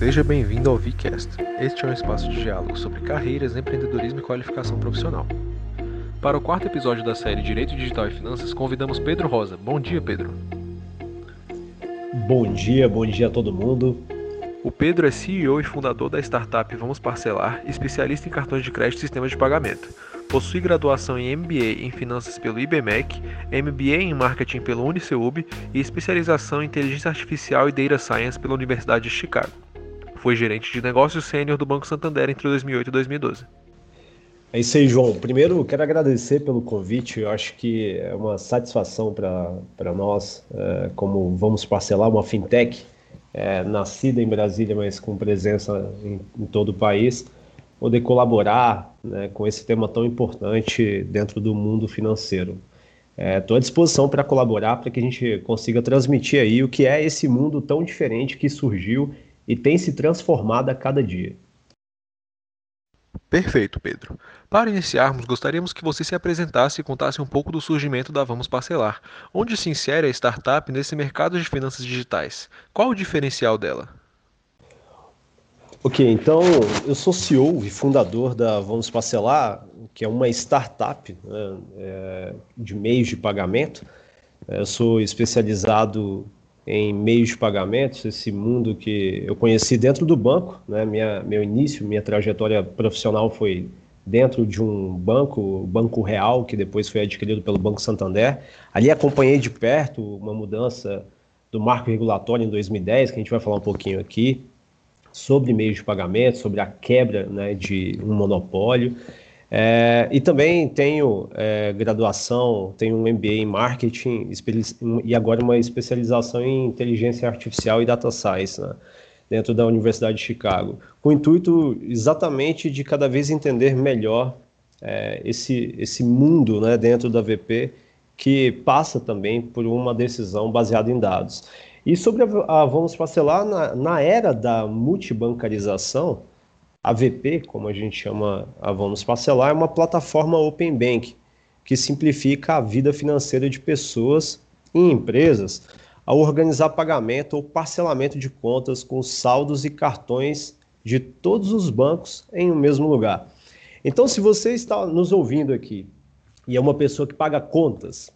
Seja bem-vindo ao VCast. Este é um espaço de diálogo sobre carreiras, empreendedorismo e qualificação profissional. Para o quarto episódio da série Direito Digital e Finanças, convidamos Pedro Rosa. Bom dia, Pedro. Bom dia, bom dia a todo mundo. O Pedro é CEO e fundador da startup Vamos Parcelar, especialista em cartões de crédito e sistemas de pagamento. Possui graduação em MBA em Finanças pelo IBMEC, MBA em Marketing pelo Uniceub e especialização em Inteligência Artificial e Data Science pela Universidade de Chicago. Foi gerente de negócios sênior do Banco Santander entre 2008 e 2012. É isso aí, João. Primeiro, quero agradecer pelo convite. Eu acho que é uma satisfação para nós, é, como vamos parcelar uma fintech é, nascida em Brasília, mas com presença em, em todo o país poder colaborar né, com esse tema tão importante dentro do mundo financeiro. Estou é, à disposição para colaborar para que a gente consiga transmitir aí o que é esse mundo tão diferente que surgiu e tem se transformado a cada dia. Perfeito, Pedro. Para iniciarmos, gostaríamos que você se apresentasse e contasse um pouco do surgimento da Vamos Parcelar. Onde se insere a startup nesse mercado de finanças digitais? Qual o diferencial dela? Ok, então eu sou CEO e fundador da Vamos Parcelar, que é uma startup né, é, de meios de pagamento. Eu sou especializado em meios de pagamento, esse mundo que eu conheci dentro do banco. Né, minha, meu início, minha trajetória profissional foi dentro de um banco, o Banco Real, que depois foi adquirido pelo Banco Santander. Ali acompanhei de perto uma mudança do marco regulatório em 2010, que a gente vai falar um pouquinho aqui sobre meios de pagamento, sobre a quebra né, de um monopólio. É, e também tenho é, graduação, tenho um MBA em marketing e agora uma especialização em inteligência artificial e data science né, dentro da Universidade de Chicago, com o intuito exatamente de cada vez entender melhor é, esse, esse mundo né, dentro da VP que passa também por uma decisão baseada em dados. E sobre a, a vamos parcelar, na, na era da multibancarização, a VP, como a gente chama a Vamos Parcelar, é uma plataforma Open Bank que simplifica a vida financeira de pessoas e empresas ao organizar pagamento ou parcelamento de contas com saldos e cartões de todos os bancos em um mesmo lugar. Então, se você está nos ouvindo aqui e é uma pessoa que paga contas,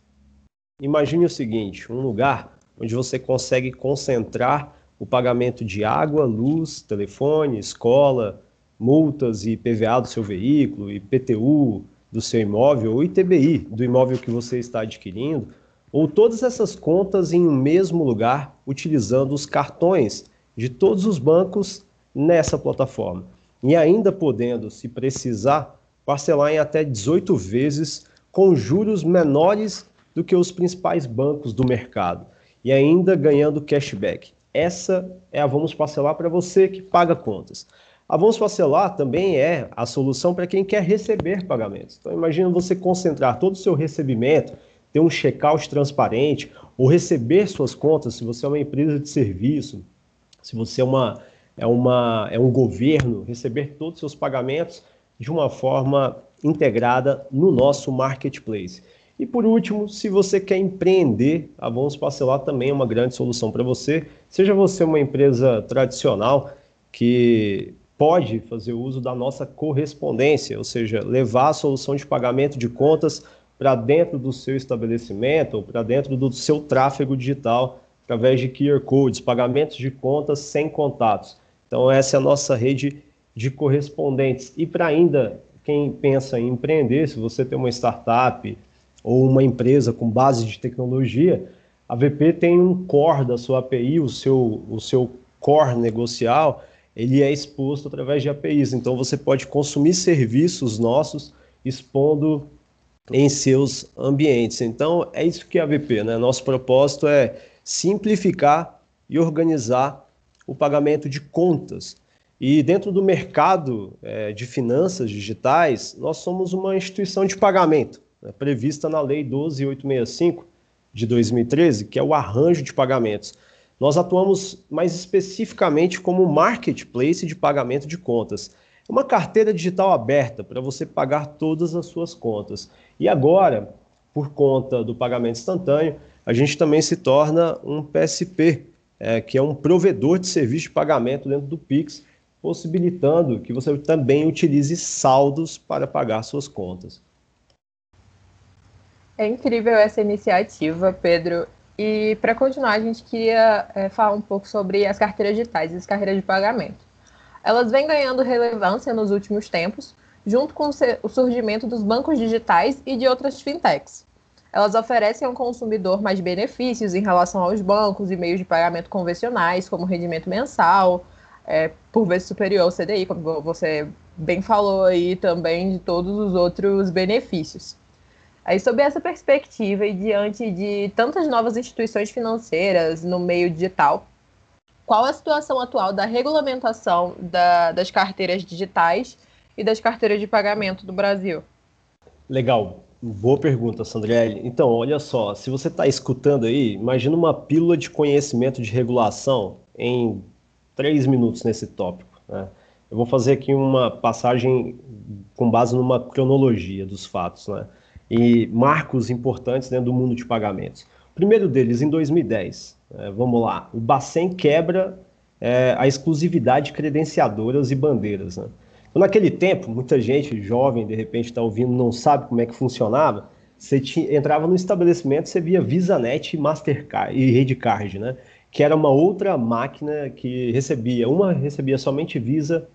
imagine o seguinte: um lugar onde você consegue concentrar o pagamento de água, luz, telefone, escola, multas e PVA do seu veículo, IPTU do seu imóvel, ou ITBI do imóvel que você está adquirindo, ou todas essas contas em um mesmo lugar, utilizando os cartões de todos os bancos nessa plataforma. E ainda podendo, se precisar, parcelar em até 18 vezes com juros menores do que os principais bancos do mercado e ainda ganhando cashback. Essa é a Vamos Parcelar para você que paga contas. A Vamos Parcelar também é a solução para quem quer receber pagamentos. Então, imagina você concentrar todo o seu recebimento, ter um checkout transparente, ou receber suas contas, se você é uma empresa de serviço, se você é, uma, é, uma, é um governo, receber todos os seus pagamentos de uma forma integrada no nosso marketplace. E por último, se você quer empreender, a Vamos Parcelar também é uma grande solução para você. Seja você uma empresa tradicional que pode fazer uso da nossa correspondência, ou seja, levar a solução de pagamento de contas para dentro do seu estabelecimento ou para dentro do seu tráfego digital através de QR codes, pagamentos de contas sem contatos. Então essa é a nossa rede de correspondentes. E para ainda quem pensa em empreender, se você tem uma startup, ou uma empresa com base de tecnologia, a VP tem um core da sua API, o seu, o seu core negocial, ele é exposto através de APIs. Então você pode consumir serviços nossos expondo em seus ambientes. Então é isso que é a VP, né? Nosso propósito é simplificar e organizar o pagamento de contas. E dentro do mercado é, de finanças digitais, nós somos uma instituição de pagamento né, prevista na Lei 12865 de 2013, que é o arranjo de pagamentos. Nós atuamos mais especificamente como marketplace de pagamento de contas. É uma carteira digital aberta para você pagar todas as suas contas. E agora, por conta do pagamento instantâneo, a gente também se torna um PSP, é, que é um provedor de serviço de pagamento dentro do Pix, possibilitando que você também utilize saldos para pagar suas contas. É incrível essa iniciativa, Pedro. E para continuar, a gente queria é, falar um pouco sobre as carteiras digitais as carteiras de pagamento. Elas vêm ganhando relevância nos últimos tempos, junto com o surgimento dos bancos digitais e de outras fintechs. Elas oferecem ao consumidor mais benefícios em relação aos bancos e meios de pagamento convencionais, como rendimento mensal, é, por vezes superior ao CDI, como você bem falou aí também, de todos os outros benefícios. Aí, sob essa perspectiva e diante de tantas novas instituições financeiras no meio digital, qual a situação atual da regulamentação da, das carteiras digitais e das carteiras de pagamento do Brasil? Legal. Boa pergunta, Sandrelli. Então, olha só, se você está escutando aí, imagina uma pílula de conhecimento de regulação em três minutos nesse tópico. Né? Eu vou fazer aqui uma passagem com base numa cronologia dos fatos. Né? E marcos importantes dentro do mundo de pagamentos. Primeiro deles, em 2010, é, vamos lá, o Bacen quebra é, a exclusividade de credenciadoras e bandeiras. Né? Então, naquele tempo, muita gente jovem, de repente, está ouvindo, não sabe como é que funcionava. Você entrava no estabelecimento, você via VisaNet e Mastercard e Redcard, né? que era uma outra máquina que recebia, uma recebia somente Visa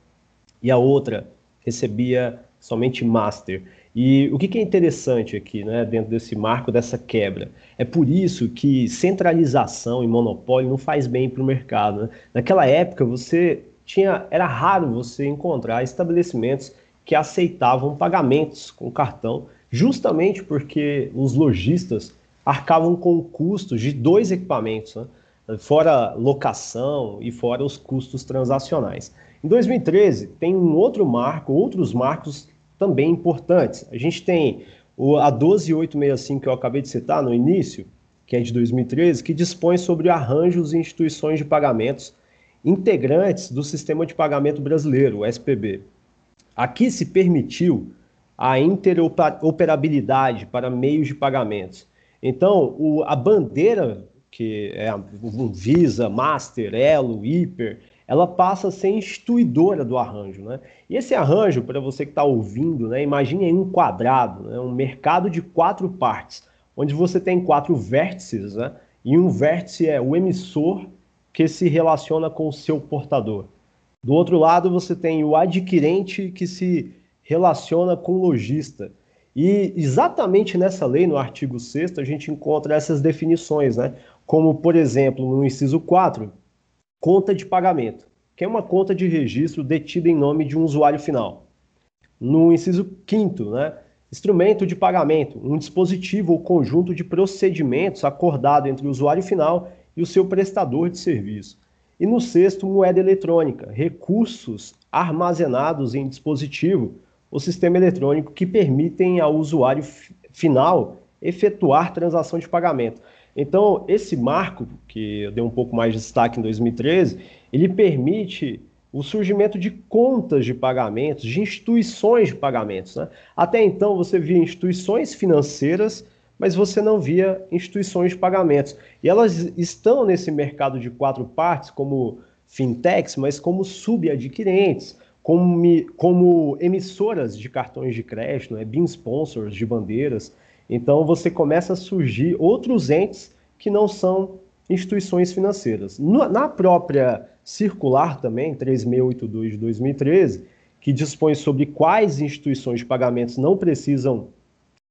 e a outra recebia somente Master. E o que, é interessante aqui, né, dentro desse marco dessa quebra? É por isso que centralização e monopólio não faz bem para o mercado. Né? Naquela época, você tinha, era raro você encontrar estabelecimentos que aceitavam pagamentos com cartão, justamente porque os lojistas arcavam com custos de dois equipamentos, né? fora locação e fora os custos transacionais. Em 2013, tem um outro marco, outros marcos também importantes. A gente tem a 12865 que eu acabei de citar no início, que é de 2013, que dispõe sobre arranjos e instituições de pagamentos integrantes do sistema de pagamento brasileiro, o SPB. Aqui se permitiu a interoperabilidade para meios de pagamentos. Então, o, a bandeira, que é o Visa, Master, Elo, Hiper, ela passa a ser instituidora do arranjo. Né? E esse arranjo, para você que está ouvindo, né, imagine um quadrado, né, um mercado de quatro partes, onde você tem quatro vértices, né, e um vértice é o emissor que se relaciona com o seu portador. Do outro lado, você tem o adquirente que se relaciona com o lojista. E exatamente nessa lei, no artigo 6 a gente encontra essas definições, né? Como, por exemplo, no inciso 4, Conta de pagamento, que é uma conta de registro detida em nome de um usuário final. No inciso 5 né, instrumento de pagamento, um dispositivo ou conjunto de procedimentos acordado entre o usuário final e o seu prestador de serviço. E no sexto, moeda eletrônica, recursos armazenados em dispositivo ou sistema eletrônico que permitem ao usuário final efetuar transação de pagamento. Então, esse marco, que eu dei um pouco mais de destaque em 2013, ele permite o surgimento de contas de pagamentos, de instituições de pagamentos. Né? Até então, você via instituições financeiras, mas você não via instituições de pagamentos. E elas estão nesse mercado de quatro partes, como fintechs, mas como subadquirentes, como, como emissoras de cartões de crédito, né? BIM sponsors de bandeiras. Então você começa a surgir outros entes que não são instituições financeiras. Na própria circular também, 3682 de 2013, que dispõe sobre quais instituições de pagamentos não precisam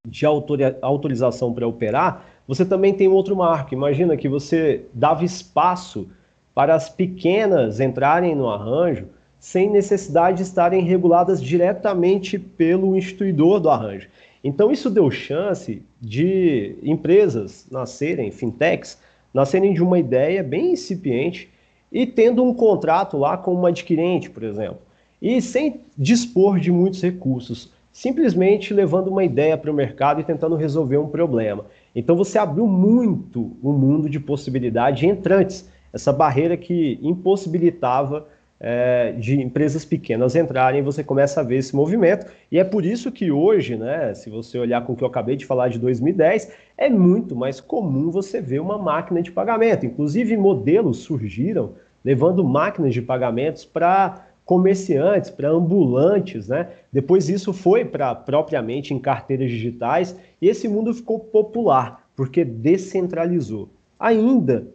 de autorização para operar, você também tem outro marco. Imagina que você dava espaço para as pequenas entrarem no arranjo sem necessidade de estarem reguladas diretamente pelo instituidor do arranjo. Então, isso deu chance de empresas nascerem, fintechs, nascerem de uma ideia bem incipiente e tendo um contrato lá com uma adquirente, por exemplo, e sem dispor de muitos recursos, simplesmente levando uma ideia para o mercado e tentando resolver um problema. Então, você abriu muito o mundo de possibilidades entrantes, essa barreira que impossibilitava é, de empresas pequenas entrarem, você começa a ver esse movimento. E é por isso que hoje, né, se você olhar com o que eu acabei de falar de 2010, é muito mais comum você ver uma máquina de pagamento. Inclusive, modelos surgiram levando máquinas de pagamentos para comerciantes, para ambulantes, né? Depois isso foi para propriamente em carteiras digitais e esse mundo ficou popular porque descentralizou. Ainda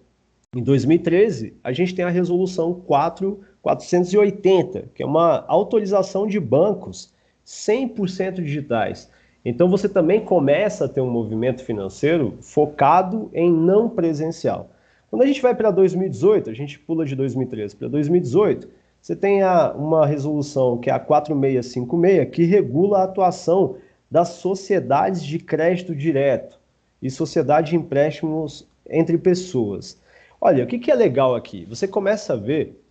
em 2013, a gente tem a resolução 4480, que é uma autorização de bancos 100% digitais. Então você também começa a ter um movimento financeiro focado em não presencial. Quando a gente vai para 2018, a gente pula de 2013 para 2018, você tem a, uma resolução que é a 4656, que regula a atuação das sociedades de crédito direto e sociedade de empréstimos entre pessoas. Olha, o que, que é legal aqui? Você começa a ver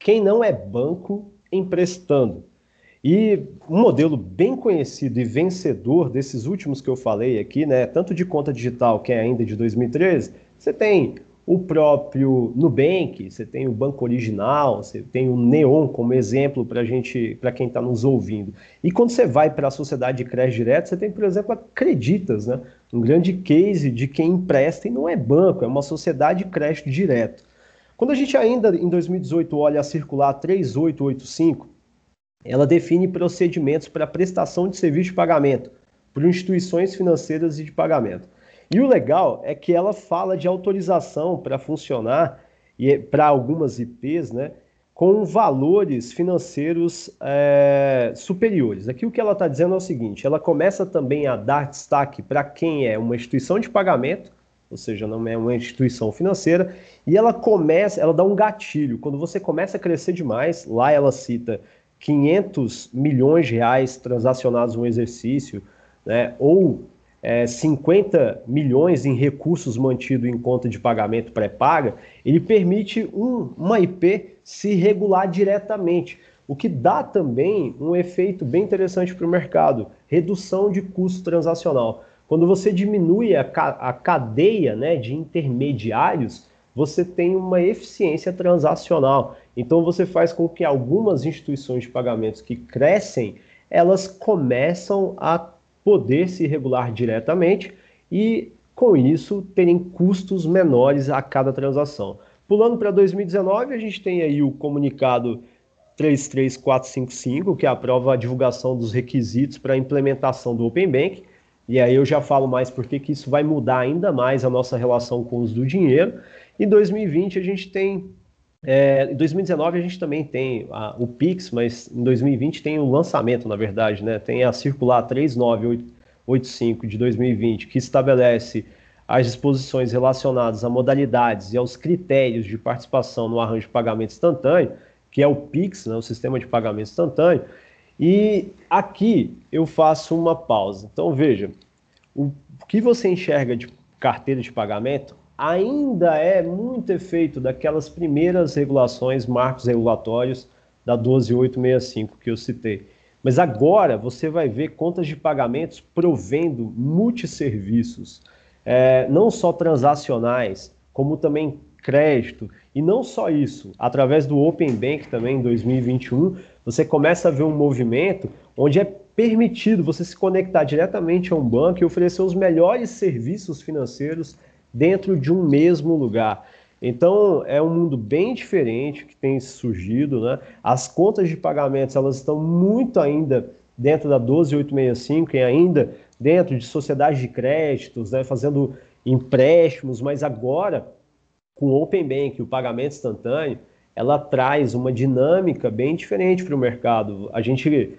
quem não é banco emprestando. E um modelo bem conhecido e vencedor desses últimos que eu falei aqui, né, tanto de conta digital, que é ainda de 2013, você tem o próprio Nubank, você tem o Banco Original, você tem o Neon como exemplo para gente, para quem está nos ouvindo. E quando você vai para a sociedade de crédito direto, você tem, por exemplo, a Creditas, né? um grande case de quem empresta e não é banco, é uma sociedade de crédito direto. Quando a gente ainda em 2018 olha a circular 3885, ela define procedimentos para prestação de serviço de pagamento por instituições financeiras e de pagamento. E o legal é que ela fala de autorização para funcionar e para algumas IPs, né, com valores financeiros é, superiores. Aqui o que ela está dizendo é o seguinte: ela começa também a dar destaque para quem é uma instituição de pagamento, ou seja, não é uma instituição financeira, e ela começa, ela dá um gatilho. Quando você começa a crescer demais, lá ela cita 500 milhões de reais transacionados no exercício, né, ou é, 50 milhões em recursos mantidos em conta de pagamento pré-paga, ele permite um, uma IP se regular diretamente, o que dá também um efeito bem interessante para o mercado, redução de custo transacional. Quando você diminui a, a cadeia né, de intermediários, você tem uma eficiência transacional. Então você faz com que algumas instituições de pagamentos que crescem, elas começam a poder se regular diretamente e, com isso, terem custos menores a cada transação. Pulando para 2019, a gente tem aí o comunicado 33455, que aprova a divulgação dos requisitos para a implementação do Open Bank. E aí eu já falo mais porque que isso vai mudar ainda mais a nossa relação com o uso do dinheiro. Em 2020 a gente tem é, em 2019 a gente também tem a, o Pix, mas em 2020 tem o lançamento, na verdade, né? Tem a circular 3985 de 2020, que estabelece as disposições relacionadas a modalidades e aos critérios de participação no arranjo de pagamento instantâneo, que é o Pix, né, o sistema de pagamento instantâneo. E aqui eu faço uma pausa. Então veja, o que você enxerga de carteira de pagamento ainda é muito efeito daquelas primeiras regulações, marcos regulatórios da 12865 que eu citei. Mas agora você vai ver contas de pagamentos provendo multisserviços, é, não só transacionais, como também crédito. E não só isso, através do Open Bank também em 2021, você começa a ver um movimento onde é permitido você se conectar diretamente a um banco e oferecer os melhores serviços financeiros dentro de um mesmo lugar. Então é um mundo bem diferente que tem surgido, né? As contas de pagamentos elas estão muito ainda dentro da 12865 e ainda dentro de sociedades de créditos, né? Fazendo empréstimos, mas agora com o Open Bank, o pagamento instantâneo, ela traz uma dinâmica bem diferente para o mercado. A gente,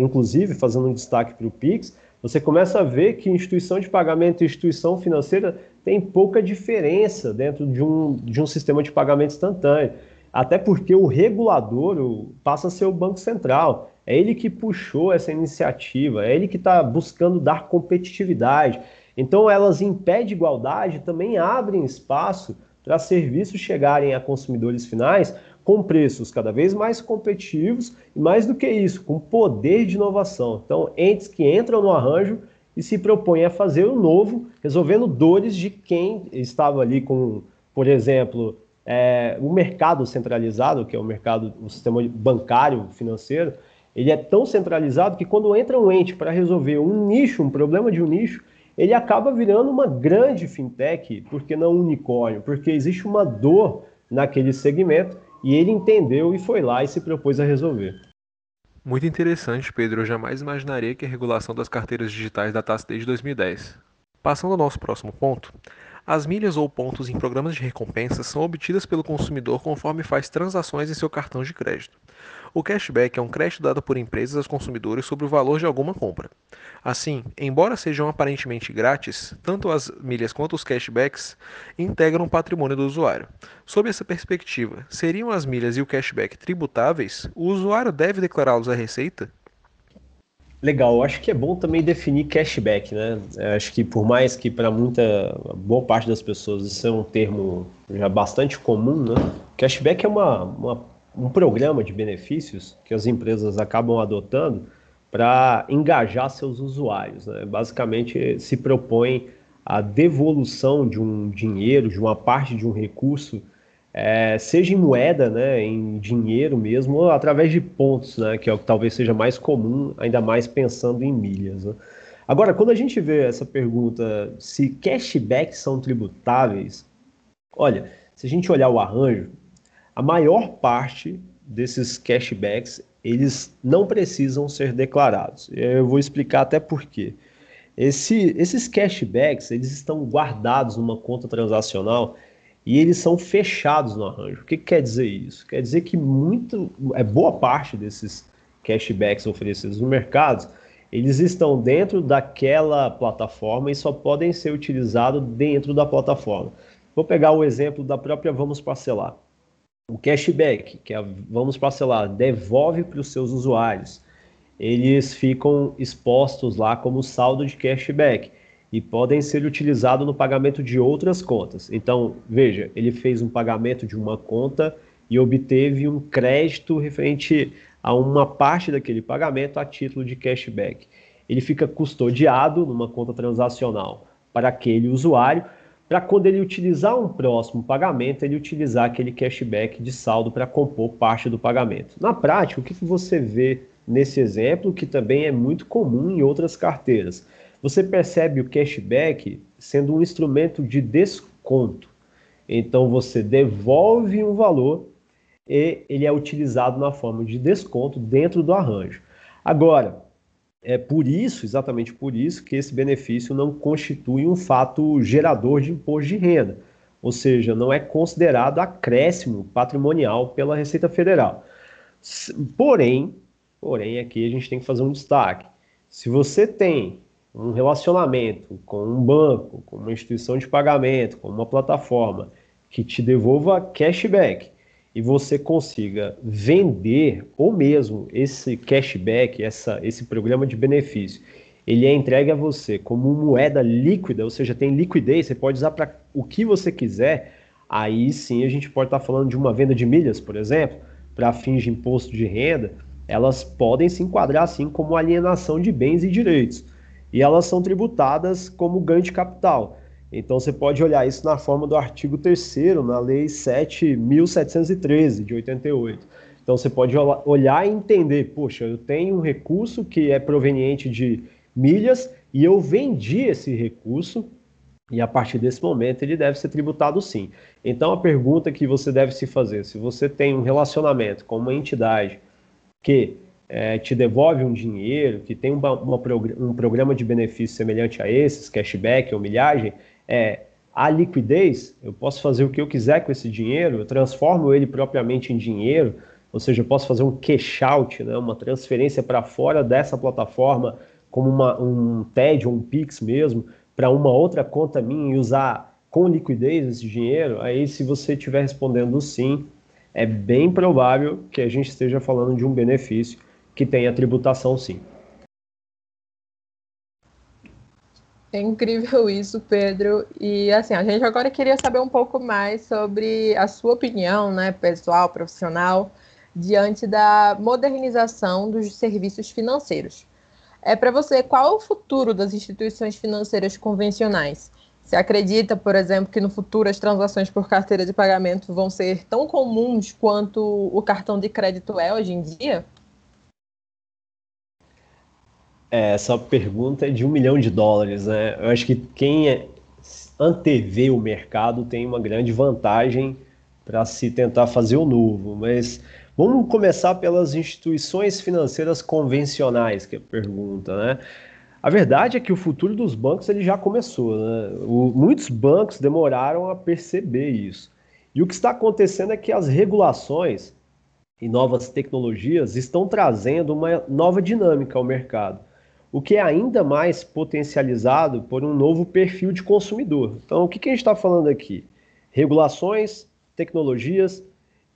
inclusive, fazendo um destaque para o Pix, você começa a ver que instituição de pagamento e instituição financeira tem pouca diferença dentro de um, de um sistema de pagamento instantâneo. Até porque o regulador passa a ser o Banco Central. É ele que puxou essa iniciativa, é ele que está buscando dar competitividade. Então, elas impedem igualdade também abrem espaço para serviços chegarem a consumidores finais com preços cada vez mais competitivos e, mais do que isso, com poder de inovação. Então, entes que entram no arranjo e se propõem a fazer o novo, resolvendo dores de quem estava ali com, por exemplo, é, o mercado centralizado, que é o mercado, o sistema bancário financeiro, ele é tão centralizado que quando entra um ente para resolver um nicho, um problema de um nicho, ele acaba virando uma grande fintech, porque não unicórnio, porque existe uma dor naquele segmento e ele entendeu e foi lá e se propôs a resolver. Muito interessante, Pedro. Eu jamais imaginaria que a regulação das carteiras digitais datasse desde 2010. Passando ao nosso próximo ponto, as milhas ou pontos em programas de recompensas são obtidas pelo consumidor conforme faz transações em seu cartão de crédito. O cashback é um crédito dado por empresas aos consumidores sobre o valor de alguma compra. Assim, embora sejam aparentemente grátis, tanto as milhas quanto os cashbacks integram o patrimônio do usuário. Sob essa perspectiva, seriam as milhas e o cashback tributáveis? O usuário deve declará-los à Receita? Legal, acho que é bom também definir cashback, né? Acho que por mais que para muita boa parte das pessoas isso é um termo já bastante comum, né? Cashback é uma, uma um programa de benefícios que as empresas acabam adotando para engajar seus usuários. Né? Basicamente, se propõe a devolução de um dinheiro, de uma parte de um recurso é, seja em moeda, né, em dinheiro mesmo, ou através de pontos, né, que é o que talvez seja mais comum, ainda mais pensando em milhas. Né? Agora, quando a gente vê essa pergunta se cashbacks são tributáveis, olha, se a gente olhar o arranjo, a maior parte desses cashbacks eles não precisam ser declarados. Eu vou explicar até por quê. Esse, esses cashbacks eles estão guardados numa conta transacional e eles são fechados no arranjo. O que, que quer dizer isso? Quer dizer que muito, é boa parte desses cashbacks oferecidos no mercado, eles estão dentro daquela plataforma e só podem ser utilizados dentro da plataforma. Vou pegar o exemplo da própria Vamos Parcelar. O cashback, que é Vamos Parcelar, devolve para os seus usuários. Eles ficam expostos lá como saldo de cashback e podem ser utilizados no pagamento de outras contas. Então, veja, ele fez um pagamento de uma conta e obteve um crédito referente a uma parte daquele pagamento a título de cashback. Ele fica custodiado numa conta transacional para aquele usuário, para quando ele utilizar um próximo pagamento, ele utilizar aquele cashback de saldo para compor parte do pagamento. Na prática, o que você vê nesse exemplo, que também é muito comum em outras carteiras? você percebe o cashback sendo um instrumento de desconto. Então você devolve um valor e ele é utilizado na forma de desconto dentro do arranjo. Agora, é por isso, exatamente por isso, que esse benefício não constitui um fato gerador de imposto de renda, ou seja, não é considerado acréscimo patrimonial pela Receita Federal. Porém, porém aqui a gente tem que fazer um destaque. Se você tem um relacionamento com um banco, com uma instituição de pagamento, com uma plataforma que te devolva cashback e você consiga vender ou mesmo esse cashback, essa, esse programa de benefício, ele é entregue a você como moeda líquida, ou seja, tem liquidez, você pode usar para o que você quiser, aí sim a gente pode estar tá falando de uma venda de milhas, por exemplo, para fins de imposto de renda, elas podem se enquadrar assim como alienação de bens e direitos e elas são tributadas como ganho de capital. Então você pode olhar isso na forma do artigo 3 na Lei 7.713 de 88. Então você pode olhar e entender, poxa, eu tenho um recurso que é proveniente de milhas e eu vendi esse recurso e a partir desse momento ele deve ser tributado sim. Então a pergunta que você deve se fazer, se você tem um relacionamento com uma entidade que é, te devolve um dinheiro, que tem uma, uma, um programa de benefício semelhante a esses, cashback ou milhagem, é, a liquidez, eu posso fazer o que eu quiser com esse dinheiro, eu transformo ele propriamente em dinheiro, ou seja, eu posso fazer um cash out, né, uma transferência para fora dessa plataforma, como uma, um TED ou um Pix mesmo, para uma outra conta minha e usar com liquidez esse dinheiro, aí se você estiver respondendo sim, é bem provável que a gente esteja falando de um benefício que tem a tributação sim. É incrível isso, Pedro. E assim, a gente agora queria saber um pouco mais sobre a sua opinião, né, pessoal, profissional, diante da modernização dos serviços financeiros. É para você, qual o futuro das instituições financeiras convencionais? Você acredita, por exemplo, que no futuro as transações por carteira de pagamento vão ser tão comuns quanto o cartão de crédito é hoje em dia? É, essa pergunta é de um milhão de dólares, né? Eu acho que quem é, antevê o mercado tem uma grande vantagem para se tentar fazer o novo, mas vamos começar pelas instituições financeiras convencionais, que é a pergunta, né? A verdade é que o futuro dos bancos ele já começou. Né? O, muitos bancos demoraram a perceber isso. E o que está acontecendo é que as regulações e novas tecnologias estão trazendo uma nova dinâmica ao mercado, o que é ainda mais potencializado por um novo perfil de consumidor. Então, o que, que a gente está falando aqui? Regulações, tecnologias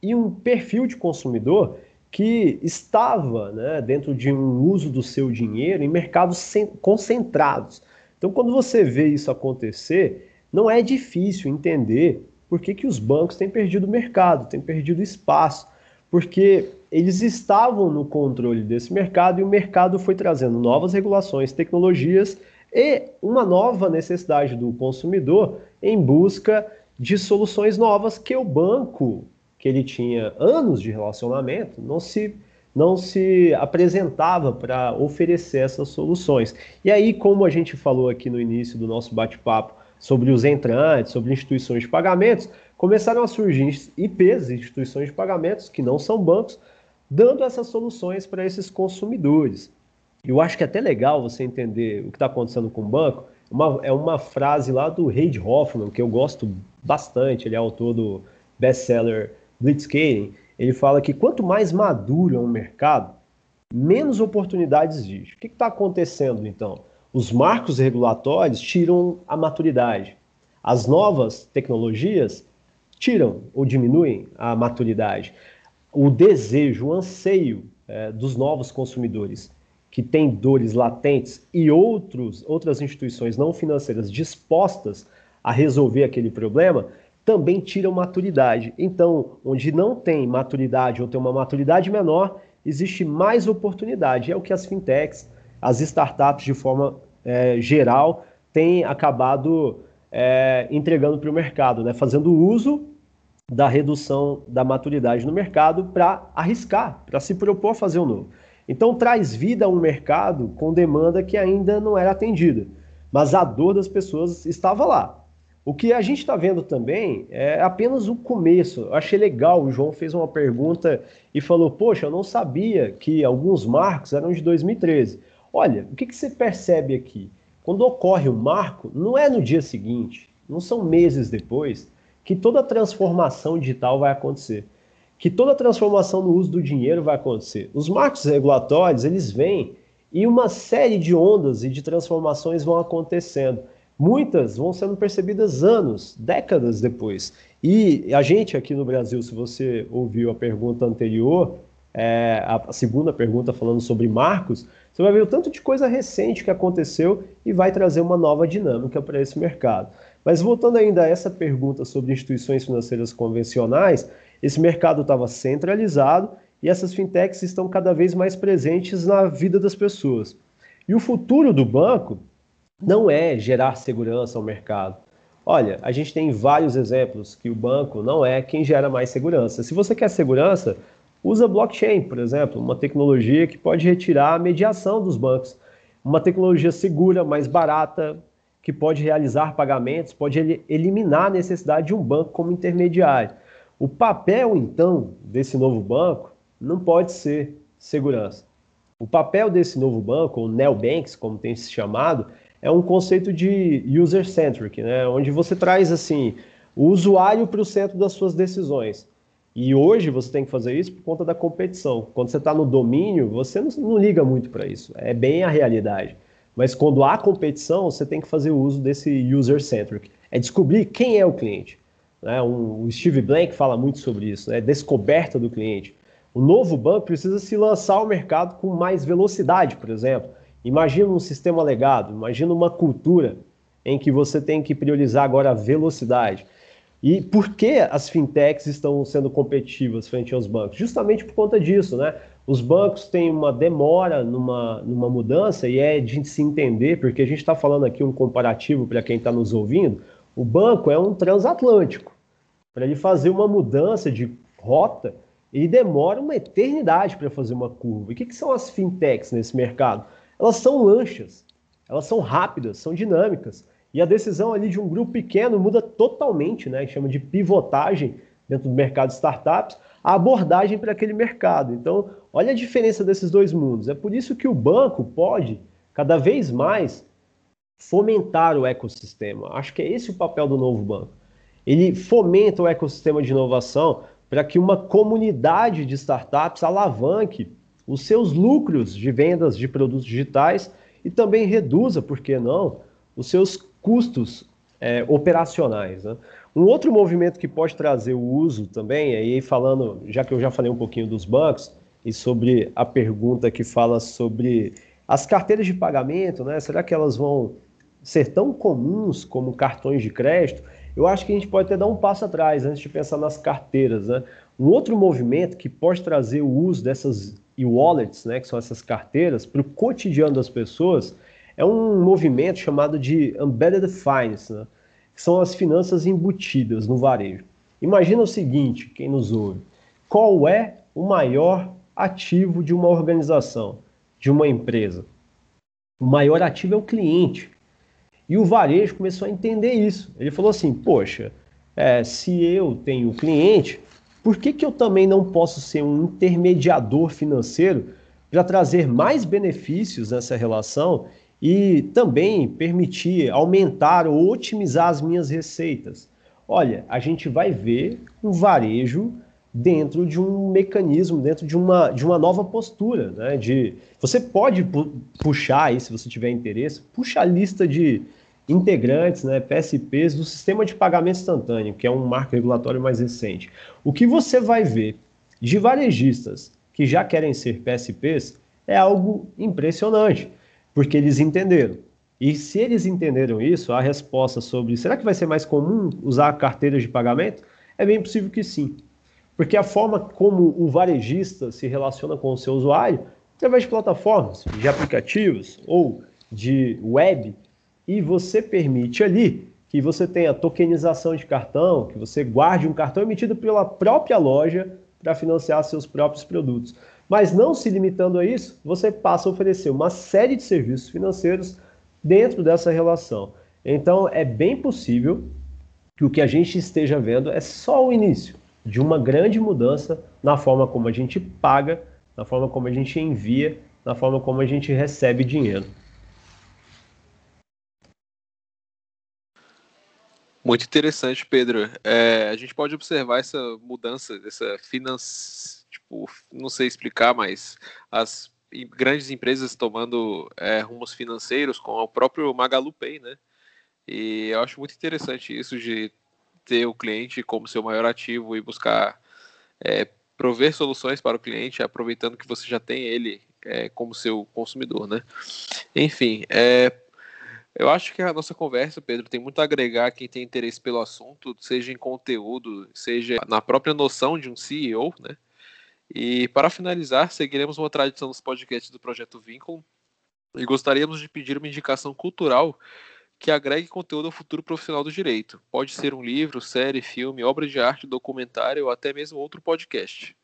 e um perfil de consumidor que estava né, dentro de um uso do seu dinheiro em mercados concentrados. Então, quando você vê isso acontecer, não é difícil entender por que, que os bancos têm perdido mercado, têm perdido espaço, porque eles estavam no controle desse mercado e o mercado foi trazendo novas regulações, tecnologias e uma nova necessidade do consumidor em busca de soluções novas que o banco que ele tinha anos de relacionamento, não se, não se apresentava para oferecer essas soluções. E aí, como a gente falou aqui no início do nosso bate-papo sobre os entrantes, sobre instituições de pagamentos, começaram a surgir IPs, instituições de pagamentos, que não são bancos, dando essas soluções para esses consumidores. Eu acho que é até legal você entender o que está acontecendo com o banco. Uma, é uma frase lá do Reid Hoffman, que eu gosto bastante, ele é autor do best-seller Blitzscaling, ele fala que quanto mais maduro é um mercado, menos oportunidades existe. O que está acontecendo então? Os marcos regulatórios tiram a maturidade. As novas tecnologias tiram ou diminuem a maturidade. O desejo, o anseio é, dos novos consumidores que têm dores latentes e outros, outras instituições não financeiras dispostas a resolver aquele problema também tiram maturidade. Então, onde não tem maturidade ou tem uma maturidade menor, existe mais oportunidade. É o que as fintechs, as startups, de forma é, geral, têm acabado é, entregando para o mercado, né? fazendo uso da redução da maturidade no mercado para arriscar, para se propor a fazer um novo. Então, traz vida a um mercado com demanda que ainda não era atendida. Mas a dor das pessoas estava lá. O que a gente está vendo também é apenas o começo. Eu achei legal, o João fez uma pergunta e falou: Poxa, eu não sabia que alguns marcos eram de 2013. Olha, o que, que você percebe aqui? Quando ocorre o marco, não é no dia seguinte, não são meses depois, que toda transformação digital vai acontecer, que toda transformação no uso do dinheiro vai acontecer. Os marcos regulatórios, eles vêm e uma série de ondas e de transformações vão acontecendo. Muitas vão sendo percebidas anos, décadas depois. E a gente aqui no Brasil, se você ouviu a pergunta anterior, é, a segunda pergunta falando sobre marcos, você vai ver o tanto de coisa recente que aconteceu e vai trazer uma nova dinâmica para esse mercado. Mas voltando ainda a essa pergunta sobre instituições financeiras convencionais, esse mercado estava centralizado e essas fintechs estão cada vez mais presentes na vida das pessoas. E o futuro do banco não é gerar segurança ao mercado. Olha, a gente tem vários exemplos que o banco não é quem gera mais segurança. Se você quer segurança, usa blockchain, por exemplo, uma tecnologia que pode retirar a mediação dos bancos. Uma tecnologia segura, mais barata, que pode realizar pagamentos, pode eliminar a necessidade de um banco como intermediário. O papel, então, desse novo banco não pode ser segurança. O papel desse novo banco, ou neobanks, como tem se chamado, é um conceito de user-centric, né? onde você traz assim o usuário para o centro das suas decisões. E hoje você tem que fazer isso por conta da competição. Quando você está no domínio, você não, não liga muito para isso. É bem a realidade. Mas quando há competição, você tem que fazer uso desse user-centric. É descobrir quem é o cliente. Né? O Steve Blank fala muito sobre isso, né? descoberta do cliente. O novo banco precisa se lançar ao mercado com mais velocidade, por exemplo. Imagina um sistema legado, imagina uma cultura em que você tem que priorizar agora a velocidade. E por que as fintechs estão sendo competitivas frente aos bancos? Justamente por conta disso, né? Os bancos têm uma demora numa, numa mudança e é de se entender, porque a gente está falando aqui um comparativo para quem está nos ouvindo. O banco é um transatlântico. Para ele fazer uma mudança de rota, ele demora uma eternidade para fazer uma curva. E o que, que são as fintechs nesse mercado? Elas são lanchas, elas são rápidas, são dinâmicas. E a decisão ali de um grupo pequeno muda totalmente, né? Chama de pivotagem dentro do mercado de startups, a abordagem para aquele mercado. Então, olha a diferença desses dois mundos. É por isso que o banco pode, cada vez mais, fomentar o ecossistema. Acho que é esse o papel do novo banco. Ele fomenta o ecossistema de inovação para que uma comunidade de startups alavanque os seus lucros de vendas de produtos digitais e também reduza, por que não, os seus custos é, operacionais. Né? Um outro movimento que pode trazer o uso também, aí falando, já que eu já falei um pouquinho dos bancos, e sobre a pergunta que fala sobre as carteiras de pagamento, né? Será que elas vão ser tão comuns como cartões de crédito? Eu acho que a gente pode até dar um passo atrás antes de pensar nas carteiras, né? Um outro movimento que pode trazer o uso dessas e-wallets, né, que são essas carteiras, para o cotidiano das pessoas, é um movimento chamado de Embedded Finance, né, que são as finanças embutidas no varejo. Imagina o seguinte, quem nos ouve, qual é o maior ativo de uma organização, de uma empresa? O maior ativo é o cliente. E o varejo começou a entender isso. Ele falou assim: poxa, é, se eu tenho cliente, por que, que eu também não posso ser um intermediador financeiro para trazer mais benefícios nessa relação e também permitir aumentar ou otimizar as minhas receitas? Olha, a gente vai ver um varejo dentro de um mecanismo, dentro de uma, de uma nova postura, né? De você pode pu puxar aí, se você tiver interesse, puxa a lista de integrantes, né, PSPs, do sistema de pagamento instantâneo, que é um marco regulatório mais recente. O que você vai ver de varejistas que já querem ser PSPs é algo impressionante, porque eles entenderam. E se eles entenderam isso, a resposta sobre será que vai ser mais comum usar carteiras de pagamento? É bem possível que sim. Porque a forma como o varejista se relaciona com o seu usuário, através de plataformas, de aplicativos ou de web, e você permite ali que você tenha tokenização de cartão, que você guarde um cartão emitido pela própria loja para financiar seus próprios produtos. Mas não se limitando a isso, você passa a oferecer uma série de serviços financeiros dentro dessa relação. Então é bem possível que o que a gente esteja vendo é só o início de uma grande mudança na forma como a gente paga, na forma como a gente envia, na forma como a gente recebe dinheiro. Muito interessante, Pedro. É, a gente pode observar essa mudança, essa finança, tipo, não sei explicar, mas as grandes empresas tomando é, rumos financeiros com o próprio Magalu Pay, né? E eu acho muito interessante isso de ter o cliente como seu maior ativo e buscar é, prover soluções para o cliente, aproveitando que você já tem ele é, como seu consumidor, né? Enfim, é, eu acho que a nossa conversa, Pedro, tem muito a agregar quem tem interesse pelo assunto, seja em conteúdo, seja na própria noção de um CEO, né? E para finalizar, seguiremos uma tradição dos podcasts do Projeto Vínculo e gostaríamos de pedir uma indicação cultural que agregue conteúdo ao futuro profissional do direito. Pode ser um livro, série, filme, obra de arte, documentário ou até mesmo outro podcast.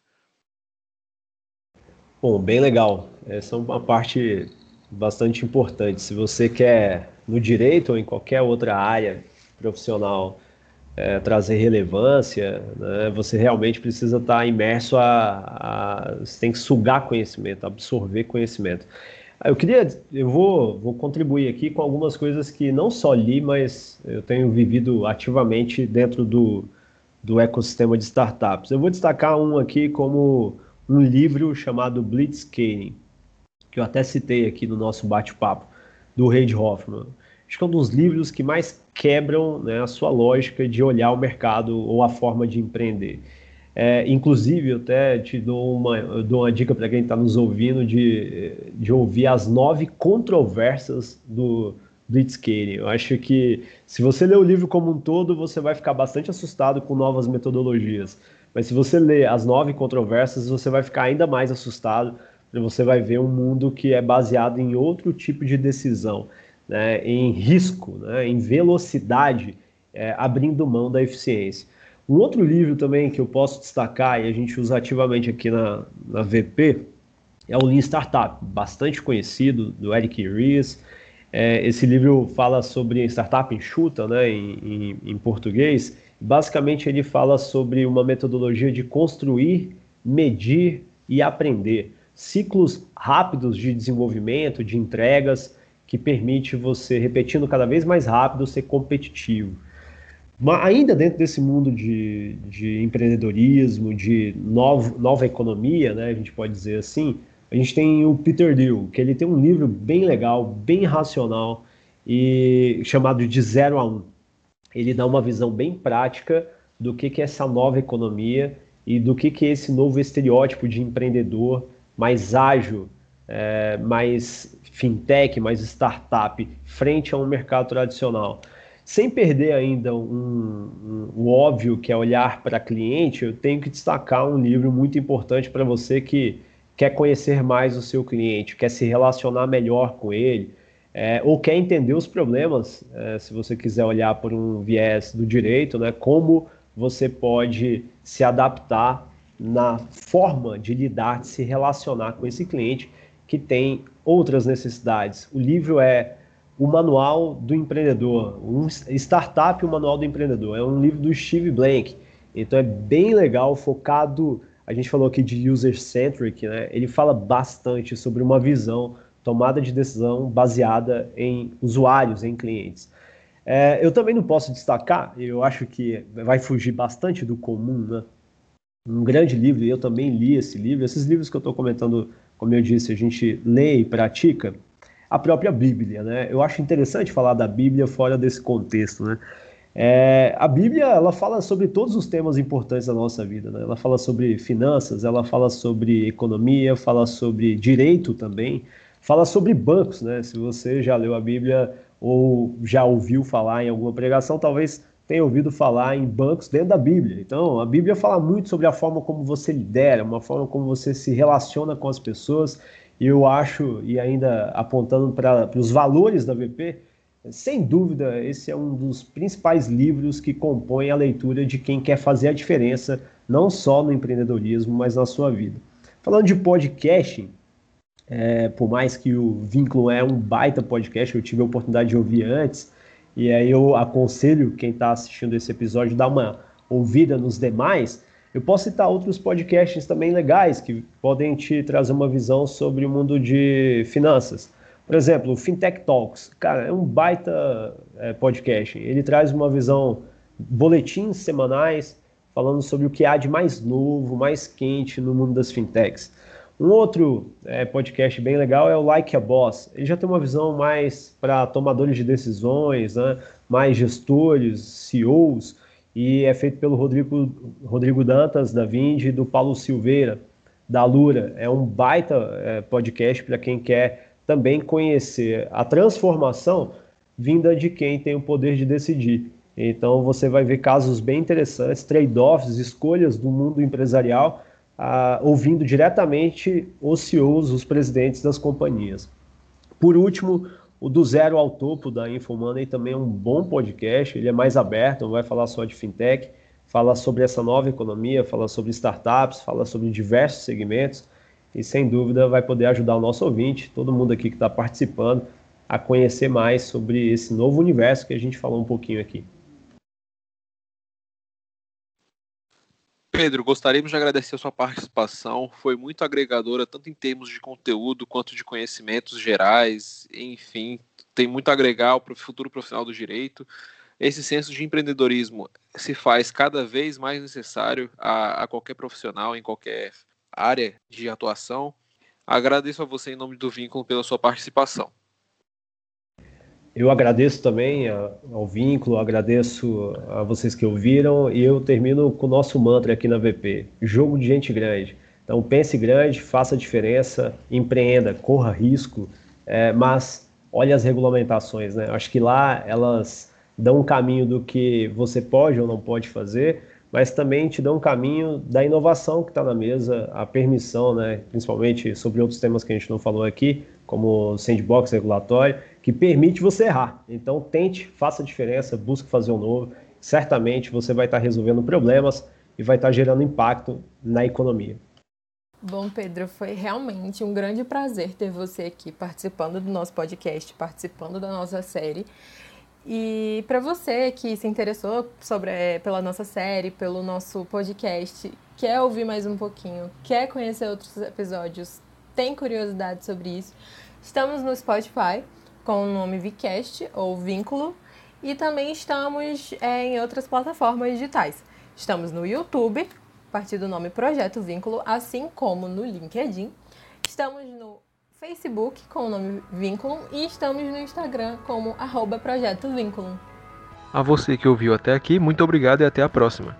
Bom, bem legal. Essa é uma parte bastante importante. Se você quer, no direito ou em qualquer outra área profissional, é, trazer relevância, né, você realmente precisa estar imerso a, a, Você tem que sugar conhecimento, absorver conhecimento. Eu queria, eu vou, vou contribuir aqui com algumas coisas que não só li, mas eu tenho vivido ativamente dentro do, do ecossistema de startups. Eu vou destacar um aqui como um livro chamado Blitzscaling que eu até citei aqui no nosso bate-papo, do Reid Hoffman. Acho que é um dos livros que mais quebram né, a sua lógica de olhar o mercado ou a forma de empreender. É, inclusive, eu até te dou uma, dou uma dica para quem está nos ouvindo de, de ouvir as nove controvérsias do Blitzscaling. Eu acho que se você ler o livro como um todo, você vai ficar bastante assustado com novas metodologias. Mas se você ler as nove controvérsias, você vai ficar ainda mais assustado, você vai ver um mundo que é baseado em outro tipo de decisão, né, em risco, né, em velocidade, é, abrindo mão da eficiência. Um outro livro também que eu posso destacar e a gente usa ativamente aqui na, na VP é o Lean Startup, bastante conhecido, do Eric Ries. É, esse livro fala sobre startup enxuta, né, em, em, em português. Basicamente, ele fala sobre uma metodologia de construir, medir e aprender. Ciclos rápidos de desenvolvimento, de entregas, que permite você, repetindo cada vez mais rápido, ser competitivo. Ainda dentro desse mundo de, de empreendedorismo, de novo, nova economia, né, a gente pode dizer assim, a gente tem o Peter Thiel, que ele tem um livro bem legal, bem racional, e chamado de Zero a Um. Ele dá uma visão bem prática do que, que é essa nova economia e do que, que é esse novo estereótipo de empreendedor mais ágil, é, mais fintech, mais startup, frente a um mercado tradicional. Sem perder ainda um, um, o óbvio que é olhar para cliente, eu tenho que destacar um livro muito importante para você que quer conhecer mais o seu cliente, quer se relacionar melhor com ele, é, ou quer entender os problemas, é, se você quiser olhar por um viés do direito, né, como você pode se adaptar na forma de lidar, de se relacionar com esse cliente que tem outras necessidades. O livro é o Manual do Empreendedor, um Startup, o Manual do Empreendedor. É um livro do Steve Blank. Então é bem legal, focado. A gente falou aqui de user-centric, né? Ele fala bastante sobre uma visão, tomada de decisão baseada em usuários, em clientes. É, eu também não posso destacar, eu acho que vai fugir bastante do comum, né? Um grande livro, eu também li esse livro. Esses livros que eu estou comentando, como eu disse, a gente lê e pratica a própria Bíblia, né? Eu acho interessante falar da Bíblia fora desse contexto, né? É, a Bíblia ela fala sobre todos os temas importantes da nossa vida. Né? Ela fala sobre finanças, ela fala sobre economia, fala sobre direito também, fala sobre bancos. Né? Se você já leu a Bíblia ou já ouviu falar em alguma pregação, talvez tenha ouvido falar em bancos dentro da Bíblia. Então, a Bíblia fala muito sobre a forma como você lidera, uma forma como você se relaciona com as pessoas eu acho, e ainda apontando para os valores da VP, sem dúvida, esse é um dos principais livros que compõem a leitura de quem quer fazer a diferença, não só no empreendedorismo, mas na sua vida. Falando de podcasting, é, por mais que o Vínculo é um baita podcast, eu tive a oportunidade de ouvir antes, e aí eu aconselho quem está assistindo esse episódio dar uma ouvida nos demais, eu posso citar outros podcasts também legais que podem te trazer uma visão sobre o mundo de finanças. Por exemplo, o Fintech Talks, cara, é um baita é, podcast. Ele traz uma visão, boletins semanais, falando sobre o que há de mais novo, mais quente no mundo das fintechs. Um outro é, podcast bem legal é o Like a Boss. Ele já tem uma visão mais para tomadores de decisões, né? mais gestores, CEOs e é feito pelo Rodrigo, Rodrigo Dantas, da Vindi, e do Paulo Silveira, da Lura. É um baita é, podcast para quem quer também conhecer a transformação vinda de quem tem o poder de decidir. Então você vai ver casos bem interessantes, trade-offs, escolhas do mundo empresarial, ah, ouvindo diretamente os CEOs, os presidentes das companhias. Por último, o Do Zero ao Topo da Infomoney também é um bom podcast, ele é mais aberto, não vai falar só de fintech, fala sobre essa nova economia, fala sobre startups, fala sobre diversos segmentos e sem dúvida vai poder ajudar o nosso ouvinte, todo mundo aqui que está participando, a conhecer mais sobre esse novo universo que a gente falou um pouquinho aqui. Pedro, gostaríamos de agradecer a sua participação. Foi muito agregadora, tanto em termos de conteúdo quanto de conhecimentos gerais. Enfim, tem muito a agregar para o futuro profissional do direito. Esse senso de empreendedorismo se faz cada vez mais necessário a, a qualquer profissional, em qualquer área de atuação. Agradeço a você, em nome do Vínculo, pela sua participação. Eu agradeço também ao vínculo, agradeço a vocês que ouviram e eu termino com o nosso mantra aqui na VP: jogo de gente grande. Então pense grande, faça diferença, empreenda, corra risco, é, mas olhe as regulamentações, né? Acho que lá elas dão um caminho do que você pode ou não pode fazer, mas também te dão um caminho da inovação que está na mesa, a permissão, né, principalmente sobre outros temas que a gente não falou aqui, como sandbox regulatório, que permite você errar. Então tente, faça a diferença, busque fazer o um novo. Certamente você vai estar resolvendo problemas e vai estar gerando impacto na economia. Bom, Pedro, foi realmente um grande prazer ter você aqui participando do nosso podcast, participando da nossa série. E para você que se interessou sobre, é, pela nossa série, pelo nosso podcast, quer ouvir mais um pouquinho, quer conhecer outros episódios, tem curiosidade sobre isso, estamos no Spotify com o nome Vcast ou Vínculo e também estamos é, em outras plataformas digitais. Estamos no YouTube, a partir do nome Projeto Vínculo, assim como no LinkedIn. Estamos no Facebook com o nome Vínculo e estamos no Instagram como arroba Projeto Vínculo. A você que ouviu até aqui, muito obrigado e até a próxima.